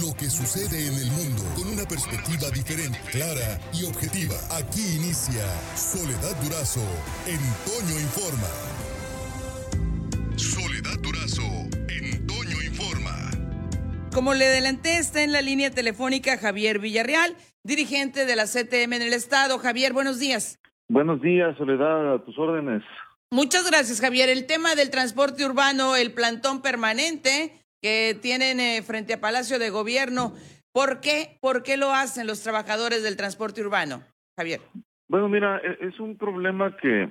lo que sucede en el mundo con una perspectiva diferente, clara y objetiva. Aquí inicia Soledad Durazo en Toño Informa. Soledad Durazo en Toño Informa. Como le adelanté, está en la línea telefónica Javier Villarreal, dirigente de la CTM en el Estado. Javier, buenos días. Buenos días, Soledad, a tus órdenes. Muchas gracias, Javier. El tema del transporte urbano, el plantón permanente que tienen eh, frente a Palacio de Gobierno, ¿por qué? ¿Por qué lo hacen los trabajadores del transporte urbano, Javier? Bueno, mira, e, es un problema que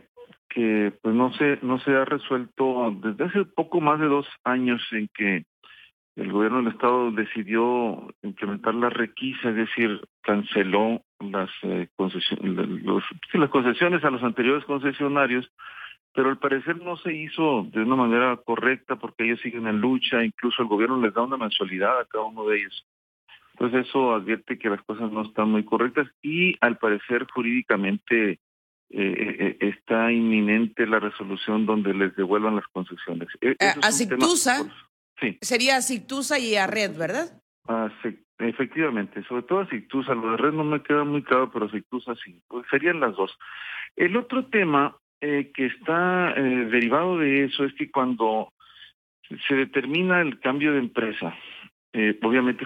que pues no se no se ha resuelto desde hace poco más de dos años en que el gobierno del estado decidió implementar la requisa, es decir, canceló las eh, los, las concesiones a los anteriores concesionarios pero al parecer no se hizo de una manera correcta porque ellos siguen en lucha, incluso el gobierno les da una mensualidad a cada uno de ellos. Entonces eso advierte que las cosas no están muy correctas y al parecer jurídicamente eh, eh, está inminente la resolución donde les devuelvan las concesiones. E, a Cictusa, sí. sería a y a Red, ¿verdad? efectivamente, sobre todo a Cictusa, lo de Red no me queda muy claro, pero a Cictusa sí, pues serían las dos. El otro tema eh, que está eh, derivado de eso es que cuando se determina el cambio de empresa, eh, obviamente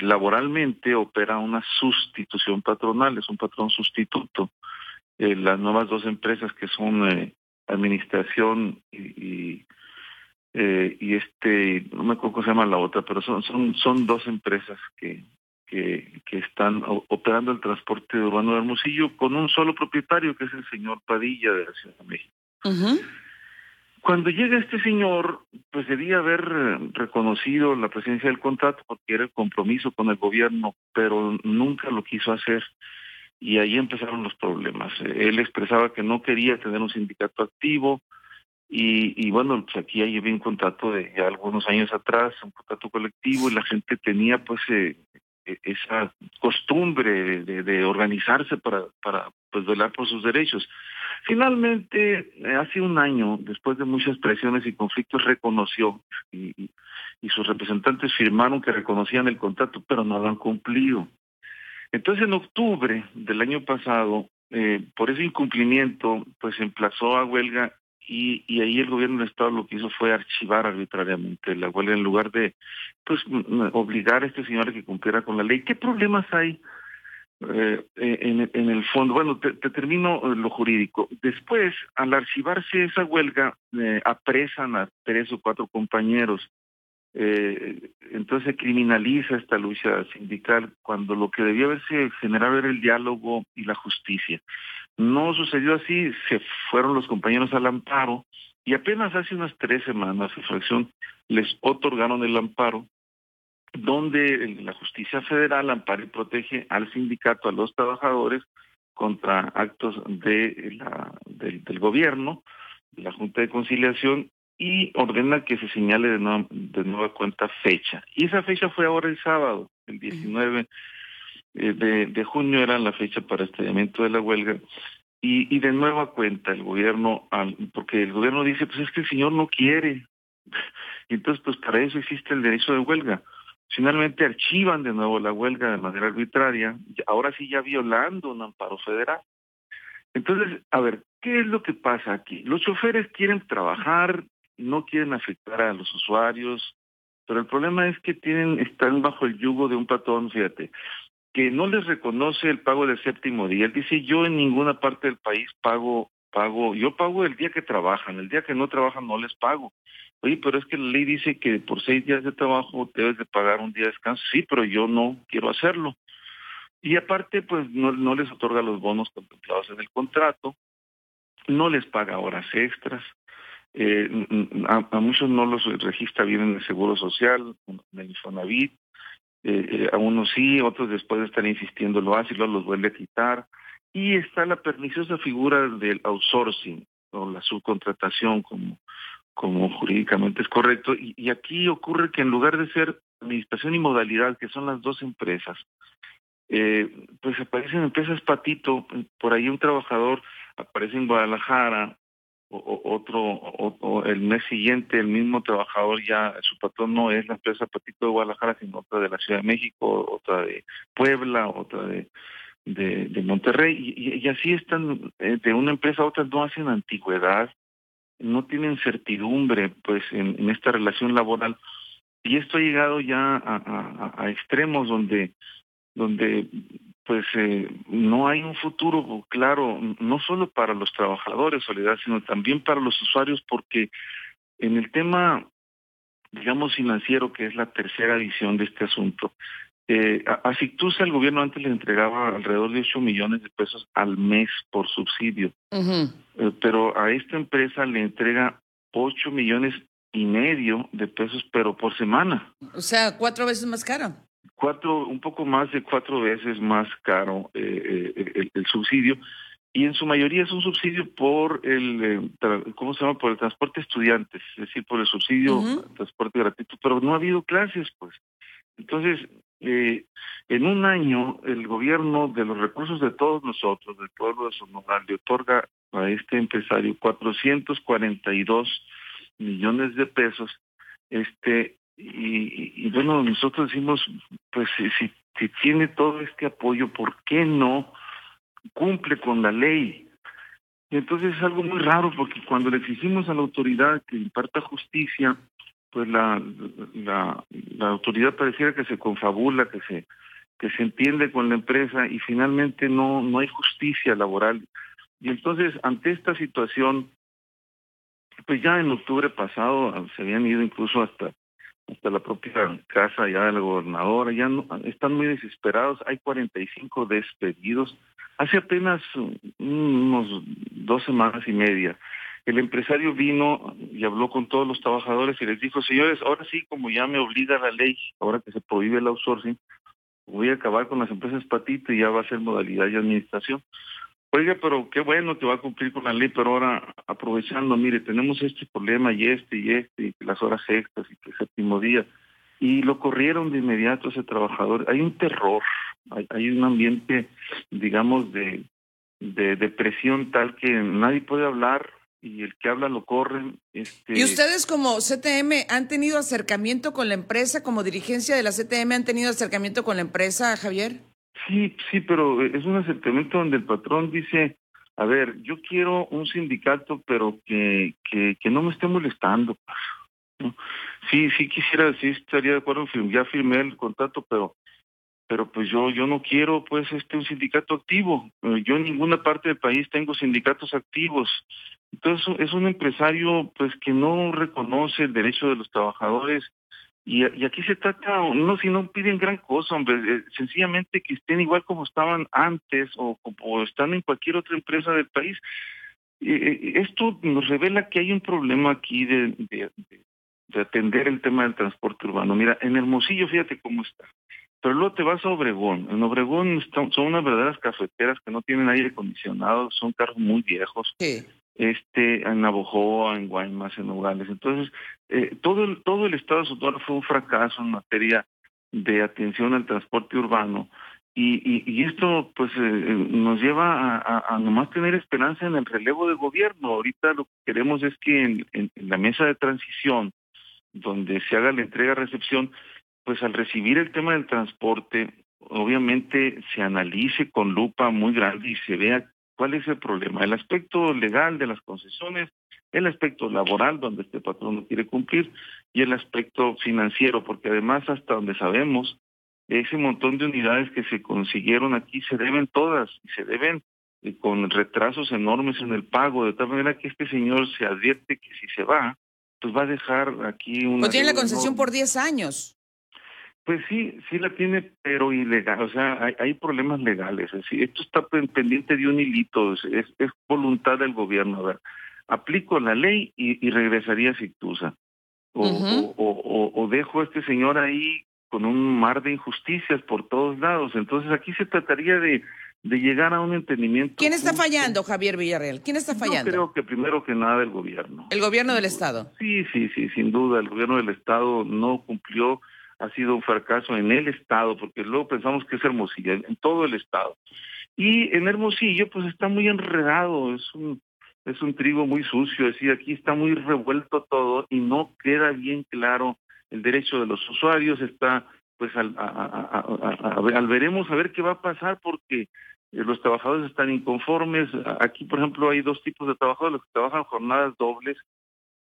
laboralmente opera una sustitución patronal, es un patrón sustituto. las nuevas dos empresas que son administración y, y, este, no me acuerdo cómo se llama la otra, pero son, son, son dos empresas que, que, están operando el transporte urbano de Hermosillo con un solo propietario, que es el señor Padilla de la Ciudad de México. Cuando llega este señor, pues debía haber reconocido la presencia del contrato porque era el compromiso con el gobierno, pero nunca lo quiso hacer y ahí empezaron los problemas. Él expresaba que no quería tener un sindicato activo y, y bueno, pues aquí hay un contrato de ya algunos años atrás, un contrato colectivo y la gente tenía pues eh, esa costumbre de, organizarse para, pues velar por sus derechos. Finalmente, eh, hace un año, después de muchas presiones y conflictos, reconoció y, y, sus representantes firmaron que reconocían el contrato, pero no lo han cumplido. Entonces, en octubre del año pasado, eh, por ese incumplimiento, pues emplazó a huelga y, y ahí el gobierno del Estado lo que hizo fue archivar arbitrariamente la huelga en lugar de pues obligar a este señor a que cumpliera con la ley. ¿Qué problemas hay eh, en, en, el fondo? Bueno, te, termino eh, lo jurídico. Después, al archivarse esa huelga, eh, apresan a tres o cuatro compañeros. Eh, entonces criminaliza esta lucha sindical cuando lo que debía haberse generado era el diálogo y la justicia. No sucedió así, se fueron los compañeros al amparo y apenas hace unas tres semanas, su fracción les otorgaron el amparo, donde la justicia federal ampara y protege al sindicato, a los trabajadores, contra actos de la, del, gobierno, de la Junta de Conciliación, y ordena que se señale de nueva, de nueva cuenta fecha. Y esa fecha fue ahora el sábado, el 19 eh, de, de junio era la fecha para estallamiento de la huelga. Y, y de nueva cuenta el gobierno, porque el gobierno dice, pues es que el señor no quiere. Y entonces, pues para eso existe el derecho de huelga. Finalmente archivan de nuevo la huelga de manera arbitraria, ahora sí ya violando un amparo federal. Entonces, a ver, ¿qué es lo que pasa aquí? Los choferes quieren trabajar, no quieren afectar a los usuarios, pero el problema es que tienen están bajo el yugo de un patrón, fíjate, que no les reconoce el pago del séptimo día. Él dice, yo en ninguna parte del país pago, pago, yo pago el día que trabajan, el día que no trabajan no les pago. Oye, pero es que la ley dice que por seis días de trabajo debes de pagar un día de descanso. Sí, pero yo no quiero hacerlo. Y aparte, pues no, no les otorga los bonos contemplados en el contrato, no les paga horas extras, eh, a, muchos no los registra bien en el Seguro Social, en el Infonavit, eh, eh, a unos sí, otros después de estar insistiendo lo hace y luego los vuelve a quitar. Y está la perniciosa figura del outsourcing o la subcontratación como, como jurídicamente es correcto. Y, aquí ocurre que en lugar de ser administración y modalidad, que son las dos empresas, pues aparecen empresas patito, por ahí un trabajador aparece en Guadalajara, otro, el mes siguiente el mismo trabajador ya, su patrón no es la empresa Patito de Guadalajara, sino otra de la Ciudad de México, otra de Puebla, otra de, de, Monterrey, y, así están, eh, de una empresa a otra no hacen antigüedad, no tienen certidumbre pues en, esta relación laboral, y esto ha llegado ya a, a extremos donde donde pues eh, no hay un futuro claro, no solo para los trabajadores, Soledad, sino también para los usuarios, porque en el tema, digamos, financiero, que es la tercera edición de este asunto, eh, a, Fictusa el gobierno antes le entregaba alrededor de 8 millones de pesos al mes por subsidio, eh, pero a esta empresa le entrega 8 millones y medio de pesos, pero por semana. O sea, cuatro veces más caro cuatro, un poco más de cuatro veces más caro eh, eh, el, subsidio y en su mayoría es un subsidio por el, eh, ¿cómo se llama? Por el transporte estudiantes, es decir, por el subsidio transporte gratuito, pero no ha habido clases, pues. Entonces, en un año, el gobierno de los recursos de todos nosotros, del pueblo de Sonora, le otorga a este empresario 442 millones de pesos, este, y, bueno, nosotros decimos, pues si, si, tiene todo este apoyo, ¿por qué no cumple con la ley? Y entonces es algo muy raro porque cuando le exigimos a la autoridad que imparta justicia, pues la, la, la autoridad pareciera que se confabula, que se que se entiende con la empresa y finalmente no no hay justicia laboral. Y entonces ante esta situación, pues ya en octubre pasado se habían ido incluso hasta hasta la propia casa ya de la gobernadora, ya no, están muy desesperados, hay 45 despedidos. Hace apenas unos dos semanas y media, el empresario vino y habló con todos los trabajadores y les dijo, señores, ahora sí, como ya me obliga la ley, ahora que se prohíbe el outsourcing, voy a acabar con las empresas patito y ya va a ser modalidad de administración. Oiga, pero qué bueno que va a cumplir con la ley, pero ahora aprovechando, mire, tenemos este problema y este y este, y las horas extras y el séptimo día. Y lo corrieron de inmediato ese trabajador. Hay un terror, hay, un ambiente, digamos, de, de depresión tal que nadie puede hablar y el que habla lo corren. Este... ¿Y ustedes como CTM han tenido acercamiento con la empresa, como dirigencia de la CTM han tenido acercamiento con la empresa, Javier? Sí, sí, pero es un acercamiento donde el patrón dice, a ver, yo quiero un sindicato, pero que, que, que no me esté molestando. Sí, sí quisiera, sí estaría de acuerdo, ya firmé el contrato, pero pero pues yo yo no quiero pues este un sindicato activo. Eh, yo en ninguna parte del país tengo sindicatos activos. Entonces es un empresario pues que no reconoce el derecho de los trabajadores y, aquí se trata, no si no piden gran cosa, hombre, eh, sencillamente que estén igual como estaban antes o como están en cualquier otra empresa del país. Eh, esto nos revela que hay un problema aquí de, de, atender el tema del transporte urbano. Mira, en Hermosillo, fíjate cómo está. Pero luego te vas a Obregón. En Obregón son unas verdaderas cafeteras que no tienen aire acondicionado, son carros muy viejos. Sí este en Navojoa, en Guaymas, en Nogales. Entonces, eh, todo, el, todo el estado de Sonora fue un fracaso en materia de atención al transporte urbano. Y, y, esto pues eh, nos lleva a, a, nomás tener esperanza en el relevo de gobierno. Ahorita lo que queremos es que en, en, la mesa de transición, donde se haga la entrega-recepción, pues al recibir el tema del transporte, obviamente se analice con lupa muy grande y se vea ¿Cuál es el problema? El aspecto legal de las concesiones, el aspecto laboral, donde este patrón no quiere cumplir, y el aspecto financiero, porque además hasta donde sabemos, ese montón de unidades que se consiguieron aquí se deben todas, y se deben eh, con retrasos enormes en el pago, de tal manera que este señor se advierte que si se va, pues va a dejar aquí una... Pues tiene la concesión por 10 años. Pues sí, sí la tiene, pero ilegal, o sea, hay, hay problemas legales. Es decir, esto está pendiente de un hilito, es, es, voluntad del gobierno. A ver, aplico la ley y, y regresaría a Cictusa. O, o, o, dejo a este señor ahí con un mar de injusticias por todos lados. Entonces aquí se trataría de, de llegar a un entendimiento. ¿Quién está fallando, Javier Villarreal? ¿Quién está fallando? Yo creo que primero que nada el gobierno. ¿El gobierno del Estado? Sí, sí, sí, sin duda. El gobierno del Estado no cumplió ha sido un fracaso en el Estado, porque luego pensamos que es Hermosillo, en todo el Estado. Y en Hermosillo, pues está muy enredado, es un, es un trigo muy sucio, es decir, aquí está muy revuelto todo y no queda bien claro el derecho de los usuarios, está pues al, al veremos a ver qué va a pasar porque los trabajadores están inconformes. Aquí, por ejemplo, hay dos tipos de trabajadores, los que trabajan jornadas dobles,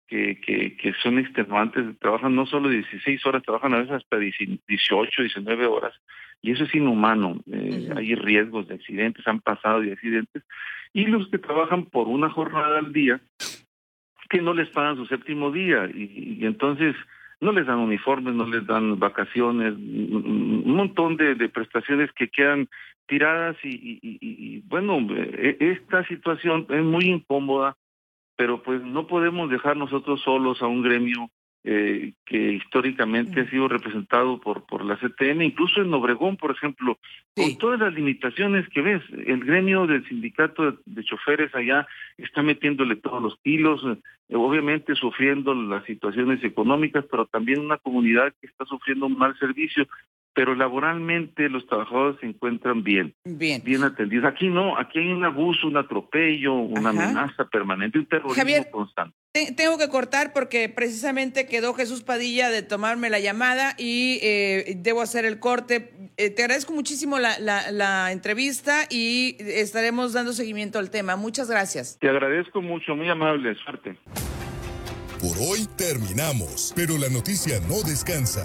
que, que, que son extenuantes, trabajan no solo 16 horas, trabajan a veces hasta 18, 19 horas, y eso es inhumano. Eh, hay riesgos de accidentes, han pasado de accidentes, y los que trabajan por una jornada al día, que no les pagan su séptimo día, y, y entonces no les dan uniformes, no les dan vacaciones, un montón de, de prestaciones que quedan tiradas y, y, bueno, e, esta situación es muy incómoda, pero pues no podemos dejar nosotros solos a un gremio eh, que históricamente ha sido representado por, por la CTN, incluso en Obregón, por ejemplo, con todas las limitaciones que ves, el gremio del sindicato de, choferes allá está metiéndole todos los kilos, eh, obviamente sufriendo las situaciones económicas, pero también una comunidad que está sufriendo un mal servicio pero laboralmente los trabajadores se encuentran bien, bien, bien atendidos. Aquí no, aquí hay un abuso, un atropello, una amenaza permanente, un terrorismo constante. tengo que cortar porque precisamente quedó Jesús Padilla de tomarme la llamada y eh, debo hacer el corte. Eh, te agradezco muchísimo la, la, la entrevista y estaremos dando seguimiento al tema. Muchas gracias. Te agradezco mucho, muy amable, suerte. Por hoy terminamos, pero la noticia no descansa.